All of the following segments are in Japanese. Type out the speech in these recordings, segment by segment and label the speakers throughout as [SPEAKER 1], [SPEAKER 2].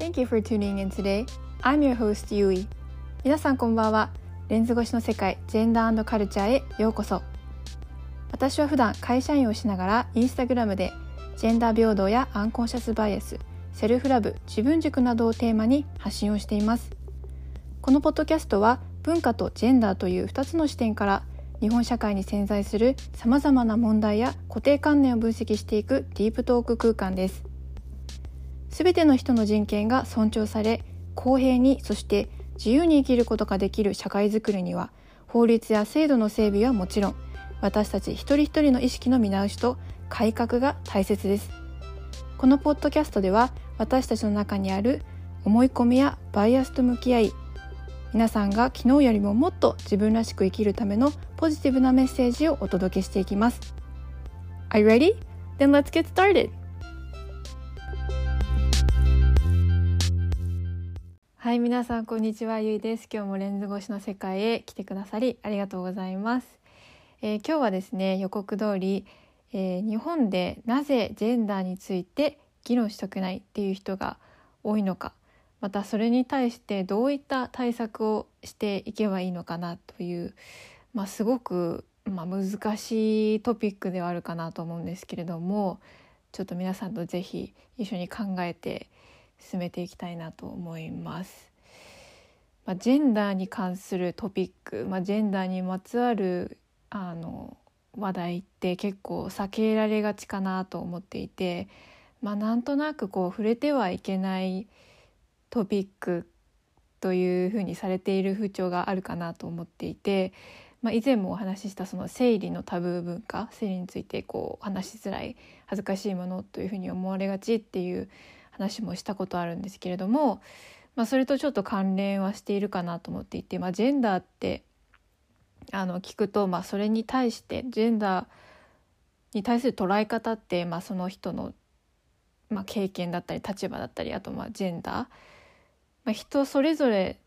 [SPEAKER 1] Thank you for tuning in today. I'm your host, Yui. 皆さんこんばんは。レンズ越しの世界、ジェンダーカルチャーへようこそ。私は普段会社員をしながらインスタグラムでジェンダー平等やアンコンシャスバイアス、セルフラブ、自分軸などをテーマに発信をしています。このポッドキャストは文化とジェンダーという2つの視点から日本社会に潜在するさまざまな問題や固定観念を分析していくディープトーク空間です。すべての人の人権が尊重され公平にそして自由に生きることができる社会づくりには法律や制度の整備はもちろん私たち一人一人の意識の見直しと改革が大切ですこのポッドキャストでは私たちの中にある思い込みやバイアスと向き合い皆さんが昨日よりももっと自分らしく生きるためのポジティブなメッセージをお届けしていきます Are you ready? Then let's get started! はい皆さんこんにちはゆいです。今日もレンズ越しの世界へ来てくださりありがとうございます、えー、今日はですね予告通り、えー、日本でなぜジェンダーについて議論したくないっていう人が多いのかまたそれに対してどういった対策をしていけばいいのかなという、まあ、すごく、まあ、難しいトピックではあるかなと思うんですけれどもちょっと皆さんと是非一緒に考えて進めていきたいなと思います。まあ、ジェンダーに関するトピック、まあ、ジェンダーにまつわるあの話題って結構避けられがちかなと思っていて、まあ、なんとなくこう触れてはいけないトピックというふうにされている風潮があるかなと思っていて、まあ、以前もお話ししたその生理のタブー文化生理についてこう話しづらい恥ずかしいものというふうに思われがちっていう話もしたことあるんですけれども、まあ、それとちょっと関連はしているかなと思っていて、まあ、ジェンダーってあの聞くと、まあ、それに対してジェンダーに対する捉え方って、まあ、その人の、まあ、経験だったり立場だったりあとまあジェンダー、まあ、人それぞれ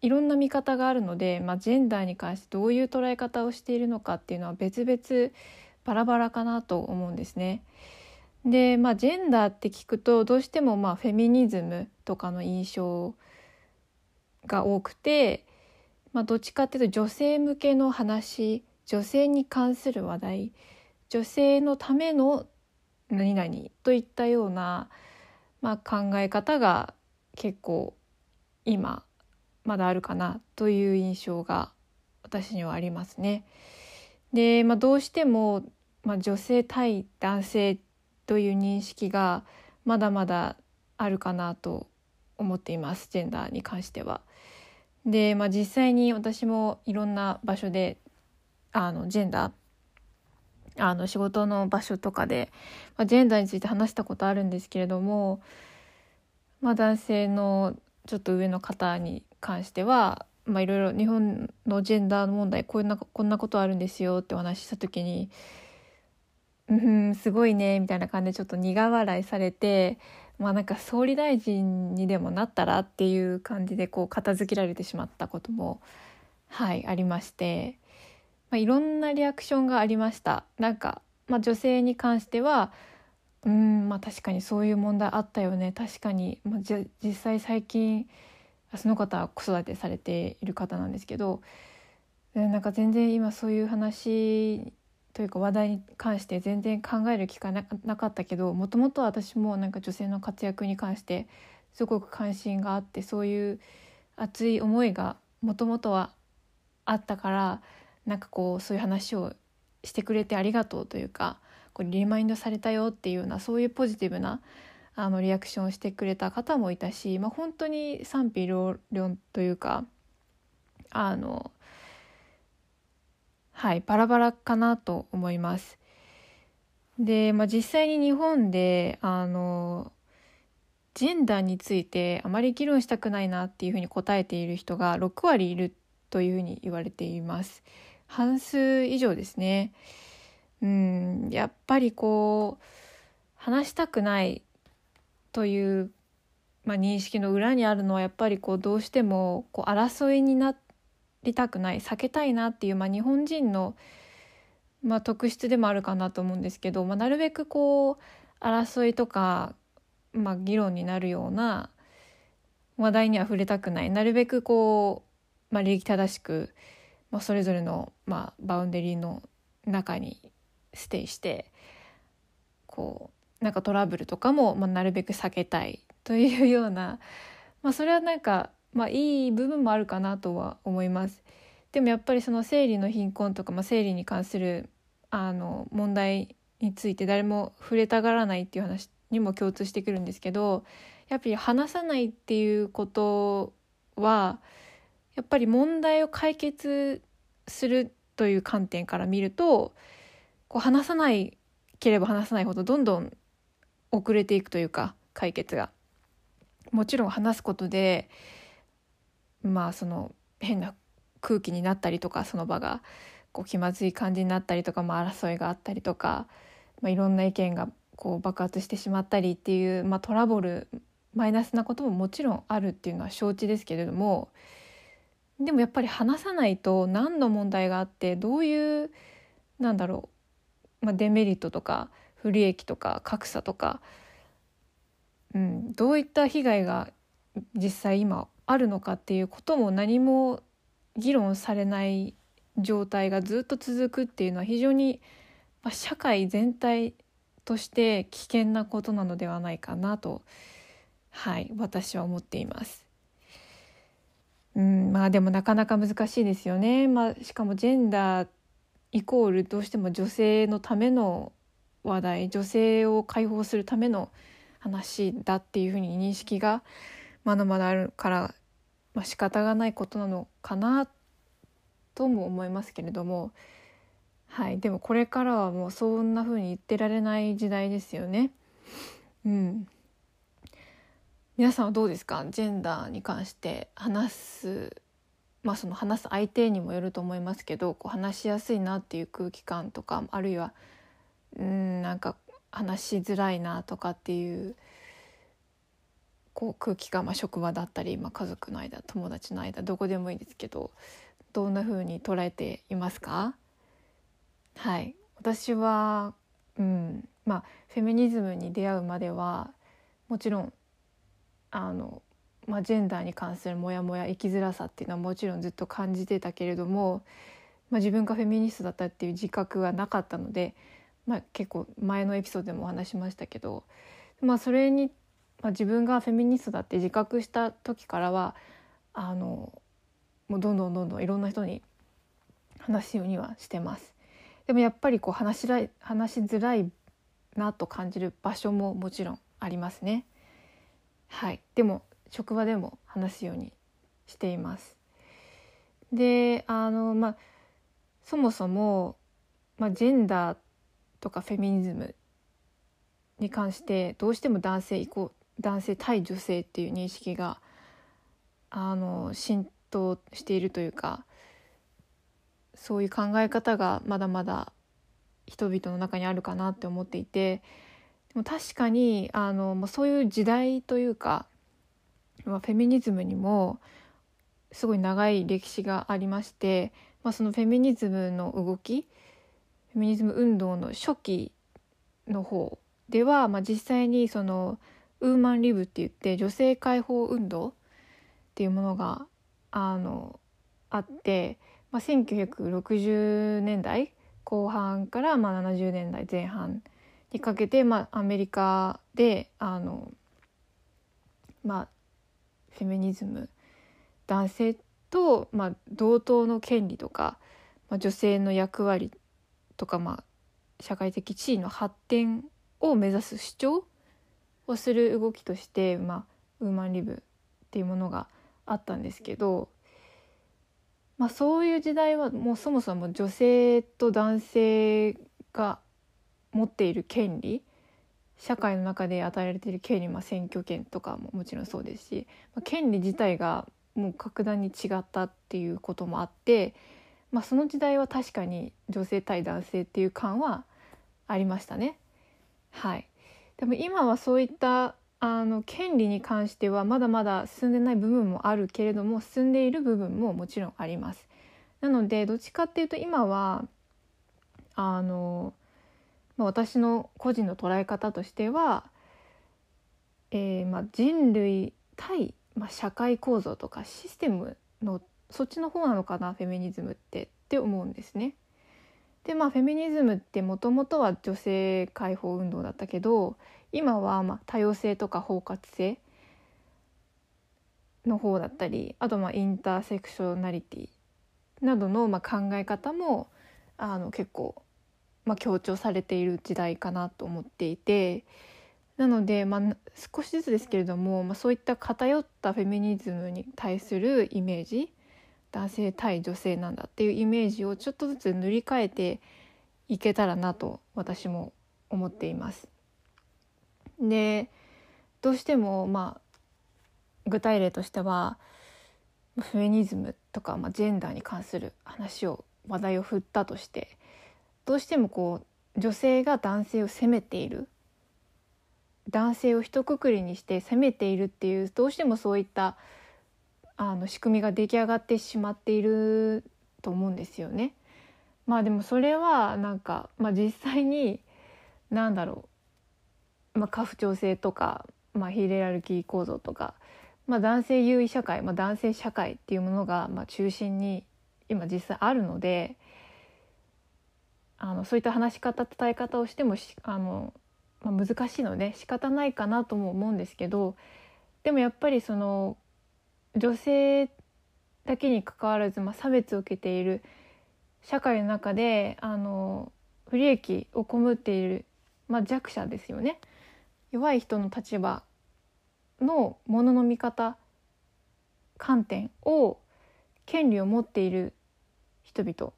[SPEAKER 1] いろんな見方があるので、まあ、ジェンダーに関してどういう捉え方をしているのかっていうのは別々バラバラかなと思うんですね。でまあジェンダーって聞くとどうしてもまあフェミニズムとかの印象が多くて、まあ、どっちかっていうと女性向けの話女性に関する話題女性のための何々といったような、まあ、考え方が結構今まだあるかなという印象が私にはありますね。で、まあ、どうしても、まあ、女性対男性という認識がまだまだあるかなと思っていますジェンダーに関しては。で、まあ、実際に私もいろんな場所であのジェンダーあの仕事の場所とかで、まあ、ジェンダーについて話したことあるんですけれども、まあ、男性のちょっと上の方に関しては、まあ、いろいろ日本のジェンダーの問題こんなこんなことあるんですよってお話しした時にうんすごいねみたいな感じでちょっと苦笑いされてまあなんか総理大臣にでもなったらっていう感じでこう片付けられてしまったこともはいありまして、まあ、いろんなリアクションがありました。なんか、まあ、女性に関してはうんまあ確かにそういう問題あったよね。確かに、まあ、じ実際最近その方は子育てされている方なんですけどなんか全然今そういう話というか話題に関して全然考える機会なかったけどもともと私もなんか女性の活躍に関してすごく関心があってそういう熱い思いがもともとはあったからなんかこうそういう話をしてくれてありがとうというかこれリマインドされたよっていうようなそういうポジティブなあのリアクションをしてくれた方もいたし、まあ、本当に賛否両論というかあのはいバラバラかなと思います。で、まあ、実際に日本であのジェンダーについてあまり議論したくないなっていうふうに答えている人が6割いるというふうに言われています。半数以上ですね。うんやっぱりこう話したくないという、まあ、認識の裏にあるのはやっぱりこうどうしてもこう争いになってりたくない避けたいなっていう、まあ、日本人の、まあ、特質でもあるかなと思うんですけど、まあ、なるべくこう争いとか、まあ、議論になるような話題には触れたくない。なるべくこう、まあ、礼儀正しく、まあ、それぞれの、まあ、バウンデリーの中にステイしてこうなんかトラブルとかも、まあ、なるべく避けたいというような、まあ、それはなんか、まあ、いい部分もあるかなとは思います。でもやっぱりその生理の貧困とか、まあ、生理に関するあの問題について誰も触れたがらないっていう話にも共通してくるんですけどやっぱり話さないっていうことはやっぱり問題を解決するという観点から見るとこう話さないければ話さないほどどんどん遅れていくというか解決が。もちろん話すことでまあその変な空気になったりとかその場がこう気まずい感じになったりとか、まあ、争いがあったりとか、まあ、いろんな意見がこう爆発してしまったりっていう、まあ、トラブルマイナスなことももちろんあるっていうのは承知ですけれどもでもやっぱり話さないと何の問題があってどういうなんだろう、まあ、デメリットとか不利益とか格差とか、うん、どういった被害が実際今あるのかっていうことも何も議論されない状態がずっと続くっていうのは非常に、まあ、社会全体として危険なことなのではないかなと、はい、私は思っています。うんまあでもなかなか難しいですよね。まあ、しかもジェンダーイコールどうしても女性のための話題女性を解放するための話だっていうふうに認識がまだまだあるから、まあ、仕方がないことなのかなとも思いますけれども、はい、でもこれからはもうそんな風に言ってられない時代ですよね。うん、皆さんはどうですか？ジェンダーに関して話すまあその話す相手にもよると思いますけどこう話しやすいなっていう空気感とかあるいはうんなんか話しづらいなとかっていうこう空気感、まあ、職場だったり、まあ、家族の間友達の間どこでもいいですけどどんな風に捉えていますか？はい。私はうん。まあフェミニズムに出会うまではもちろんあの、まあ、ジェンダーに関するモヤモヤ生きづらさっていうのはもちろんずっと感じてたけれども、まあ、自分がフェミニストだったっていう自覚はなかったので、まあ、結構前のエピソードでもお話しましたけど、まあ、それに、まあ、自分がフェミニストだって自覚した時からはあのもうどんどんどんどんいろんな人に話すようにはしてます。でもやっぱりこう話しらい話しづらいなと感じる場所ももちろんありますね。はい、でも職場でも話すようにしています。であのまあそもそも、まあ、ジェンダーとかフェミニズムに関してどうしても男性イコ男性対女性っていう認識があの浸としているというかそういう考え方がまだまだ人々の中にあるかなって思っていてでも確かにあのそういう時代というか、まあ、フェミニズムにもすごい長い歴史がありまして、まあ、そのフェミニズムの動きフェミニズム運動の初期の方では、まあ、実際にそのウーマンリブって言って女性解放運動っていうものがあのあって、まあ、1960年代後半からまあ70年代前半にかけて、まあ、アメリカであの、まあ、フェミニズム男性と、まあ、同等の権利とか、まあ、女性の役割とか、まあ、社会的地位の発展を目指す主張をする動きとして、まあ、ウーマンリブっていうものがあったんですけど、まあ、そういう時代はもうそもそも女性と男性が持っている権利社会の中で与えられている権利、まあ、選挙権とかももちろんそうですし、まあ、権利自体がもう格段に違ったっていうこともあって、まあ、その時代は確かに女性対男性っていう感はありましたね。はい、でも今はそういったあの権利に関してはまだまだ進んでない部分もあるけれども進んでいる部分ももちろんあります。なのでどっちかっていうと今はあの、まあ、私の個人の捉え方としては、えーまあ、人類対、まあ、社会構造とかシステムのそっちの方なのかなフェミニズムってって思うんですね。でまあフェミニズムってもともとは女性解放運動だったけど今はまあ多様性とか包括性の方だったりあとまあインターセクショナリティなどのまあ考え方もあの結構まあ強調されている時代かなと思っていてなのでまあ少しずつですけれども、まあ、そういった偏ったフェミニズムに対するイメージ男性対女性なんだっていうイメージをちょっとずつ塗り替えていけたらなと私も思っています。でどうしてもまあ具体例としてはフェニズムとか、まあ、ジェンダーに関する話を話題を振ったとしてどうしてもこう女性が男性を責めている男性を一括りにして責めているっていうどうしてもそういったあの仕組みが出来上がってしまっていると思うんですよね。まあでもそれはなんか、まあ、実際に何だろう、まあ、家父長制とか、まあ、ヒエラルキー構造とかまあ、男性優位社会、まあ、男性社会っていうものがまあ中心に今実際あるのであのそういった話し方伝え方をしてもあの、まあ、難しいので仕方ないかなとも思うんですけどでもやっぱりその女性だけにかかわらず、まあ、差別を受けている社会の中であの不利益を被っている、まあ、弱者ですよね。弱い人の立場のものの見方観点を権利を持っている人々、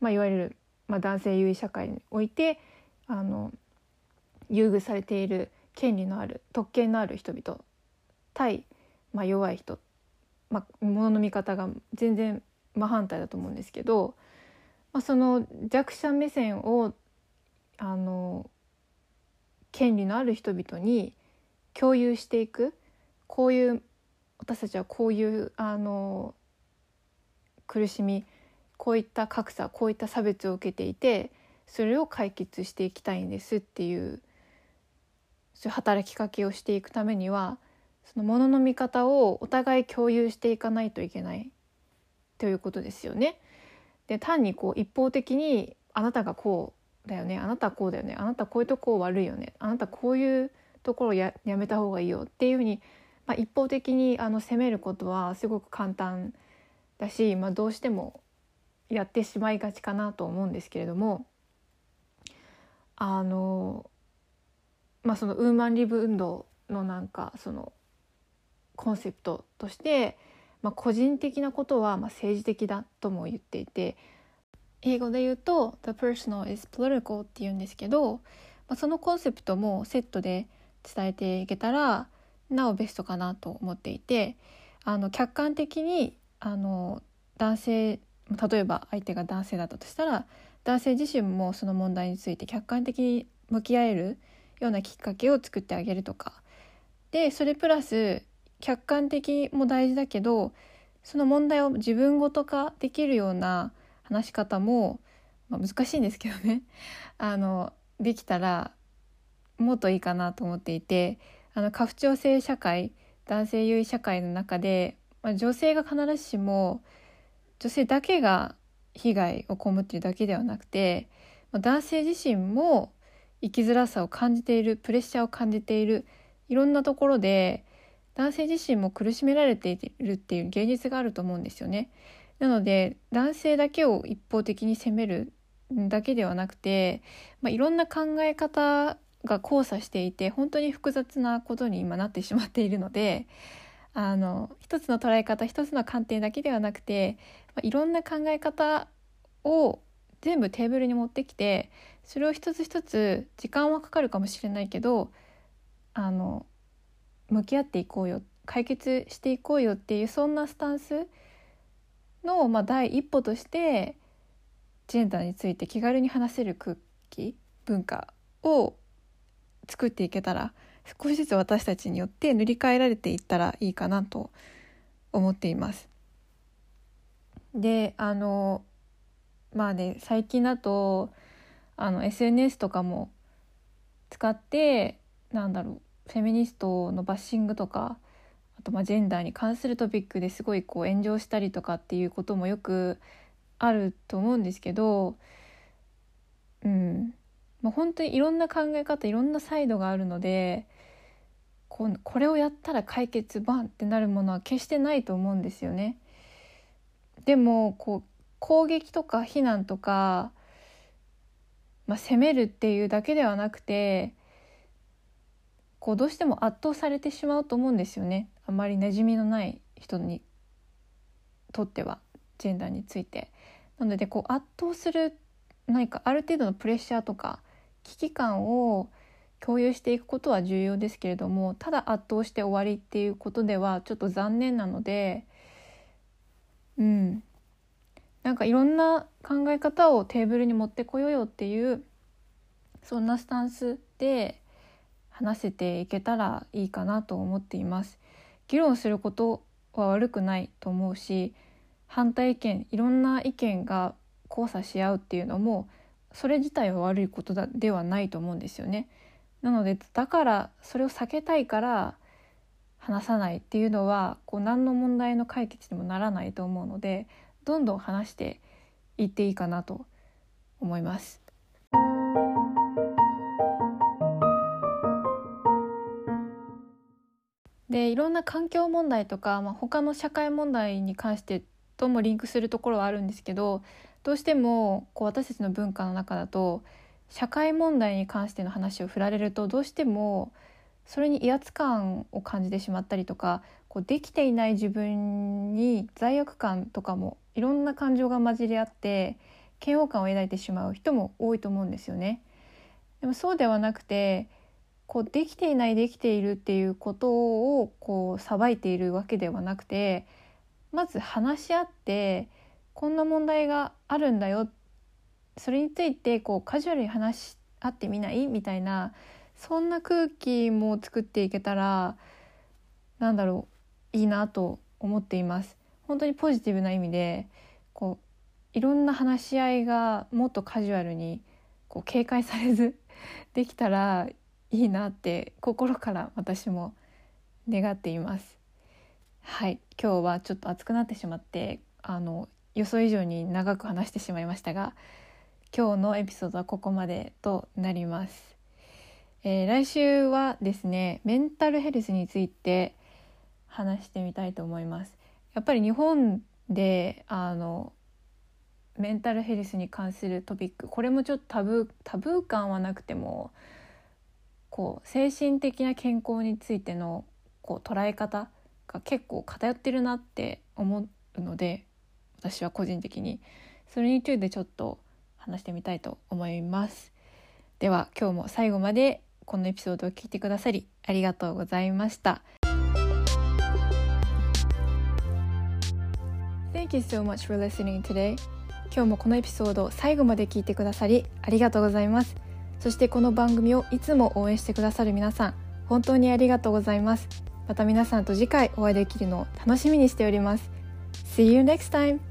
[SPEAKER 1] まあ、いわゆる、まあ、男性優位社会においてあの優遇されている権利のある特権のある人々対、まあ、弱い人、まあ、ものの見方が全然真反対だと思うんですけど、まあ、その弱者目線をあの権利のある人々に共有していく。こういう私たちはこういうあの苦しみこういった格差こういった差別を受けていてそれを解決していきたいんですっていうそういう働きかけをしていくためにはそのものの見方をお互い共有していかないといけないということですよね。で単にこう一方的にあなたがこうだよねあなたはこうだよねあなたこういうとこ悪いよねあなたこういうところややめた方がいいよっていうふうに、まあ、一方的にあの責めることはすごく簡単だし、まあ、どうしてもやってしまいがちかなと思うんですけれどもあのまあそのウーマンリブ運動のなんかそのコンセプトとして、まあ、個人的なことはまあ政治的だとも言っていて英語で言うと「The personal is political」って言うんですけど、まあ、そのコンセプトもセットで伝えていけたらなおベストかなと思っていてあの客観的にあの男性例えば相手が男性だったとしたら男性自身もその問題について客観的に向き合えるようなきっかけを作ってあげるとか。でそれプラス客観的も大事だけどその問題を自分ごと化できるような話し方も、まあ、難しいんですけどね。あのできたらもっといいかなと思っていてあの家父長制社会男性優位社会の中で、まあ、女性が必ずしも女性だけが被害を被っているだけではなくて、まあ、男性自身も生きづらさを感じているプレッシャーを感じているいろんなところで男性自身も苦しめられているっていう現実があると思うんですよね。なので男性だけを一方的に責めるだけではなくて、まあ、いろんな考え方が交差していて本当に複雑なことに今なってしまっているのであの一つの捉え方一つの観点だけではなくて、まあ、いろんな考え方を全部テーブルに持ってきてそれを一つ一つ時間はかかるかもしれないけどあの向き合っていこうよ解決していこうよっていうそんなスタンスの、まあ、第一歩としてジェンダーについて気軽に話せる空気文化を作っていけたら少しずつ私たちによって塗り替えられていったらいいかなと思っています。であのまあね最近だとあの SNS とかも使ってなんだろうフェミニストのバッシングとかあとまあジェンダーに関するトピックですごいこう炎上したりとかっていうこともよくあると思うんですけどうんまあ、本当にいろんな考え方いろんなサイドがあるのでここれをやったら解決バンってなるものは決してないと思うんですよね。でもこう攻撃とか非難とか、まあ、責めるっていうだけではなくてこうどうしても圧倒されてしまうと思うんですよねあまり馴染みのない人にとってはジェンダーについて。なのでこう圧倒する何かある程度のプレッシャーとか危機感を共有していくことは重要ですけれどもただ圧倒して終わりっていうことではちょっと残念なのでうんなんかいろんな考え方をテーブルに持ってこようよっていうそんなスタンスで話せていけたらいいかなと思っています。議論することは悪くないと思うし反対意見いろんな意見が交差し合うっていうのもそれ自体は悪いことだではないと思うんですよね。なのでだからそれを避けたいから話さないっていうのはこう何の問題の解決にもならないと思うのでどんどん話していっていいかなと思います。でいろんな環境問題とか、まあ、他の社会問題に関してともリンクするところはあるんですけどどうしてもこう私たちの文化の中だと社会問題に関しての話を振られるとどうしてもそれに威圧感を感じてしまったりとかこうできていない自分に罪悪感とかもいろんな感情が混じり合って嫌悪感を抱いてしまう人も多いと思うんですよね。でもそうではなくてこうできていないできているっていうことをこう裁いているわけではなくてまず話し合ってこんな問題があるんだよそれについてこうカジュアルに話し合ってみない？みたいなそんな空気も作っていけたらなんだろういいなと思っています。本当にポジティブな意味でこういろんな話し合いがもっとカジュアルにこう警戒されず できたらいいなって心から私も願っています。はい。今日はちょっと暑くなってしまってあの予想以上に長く話してしまいましたが今日のエピソードはここまでとなります、えー、来週はですねメンタルヘルスについて話してみたいと思います。やっぱり日本であのメンタルヘルスに関するトピックこれもちょっとタブータブー感はなくてもこう精神的な健康についてのこう捉え方が結構偏ってるなって思うので私は個人的に。それについてちょっと話してみたいと思います。では今日も最後までこのエピソードを聞いてくださりありがとうございました。Thank you so much for listening today. 今日もこのエピソードを最後まで聞いてくださりありがとうございます。そしてこの番組をいつも応援してくださる皆さん本当にありがとうございますまた皆さんと次回お会いできるのを楽しみにしております See you next time!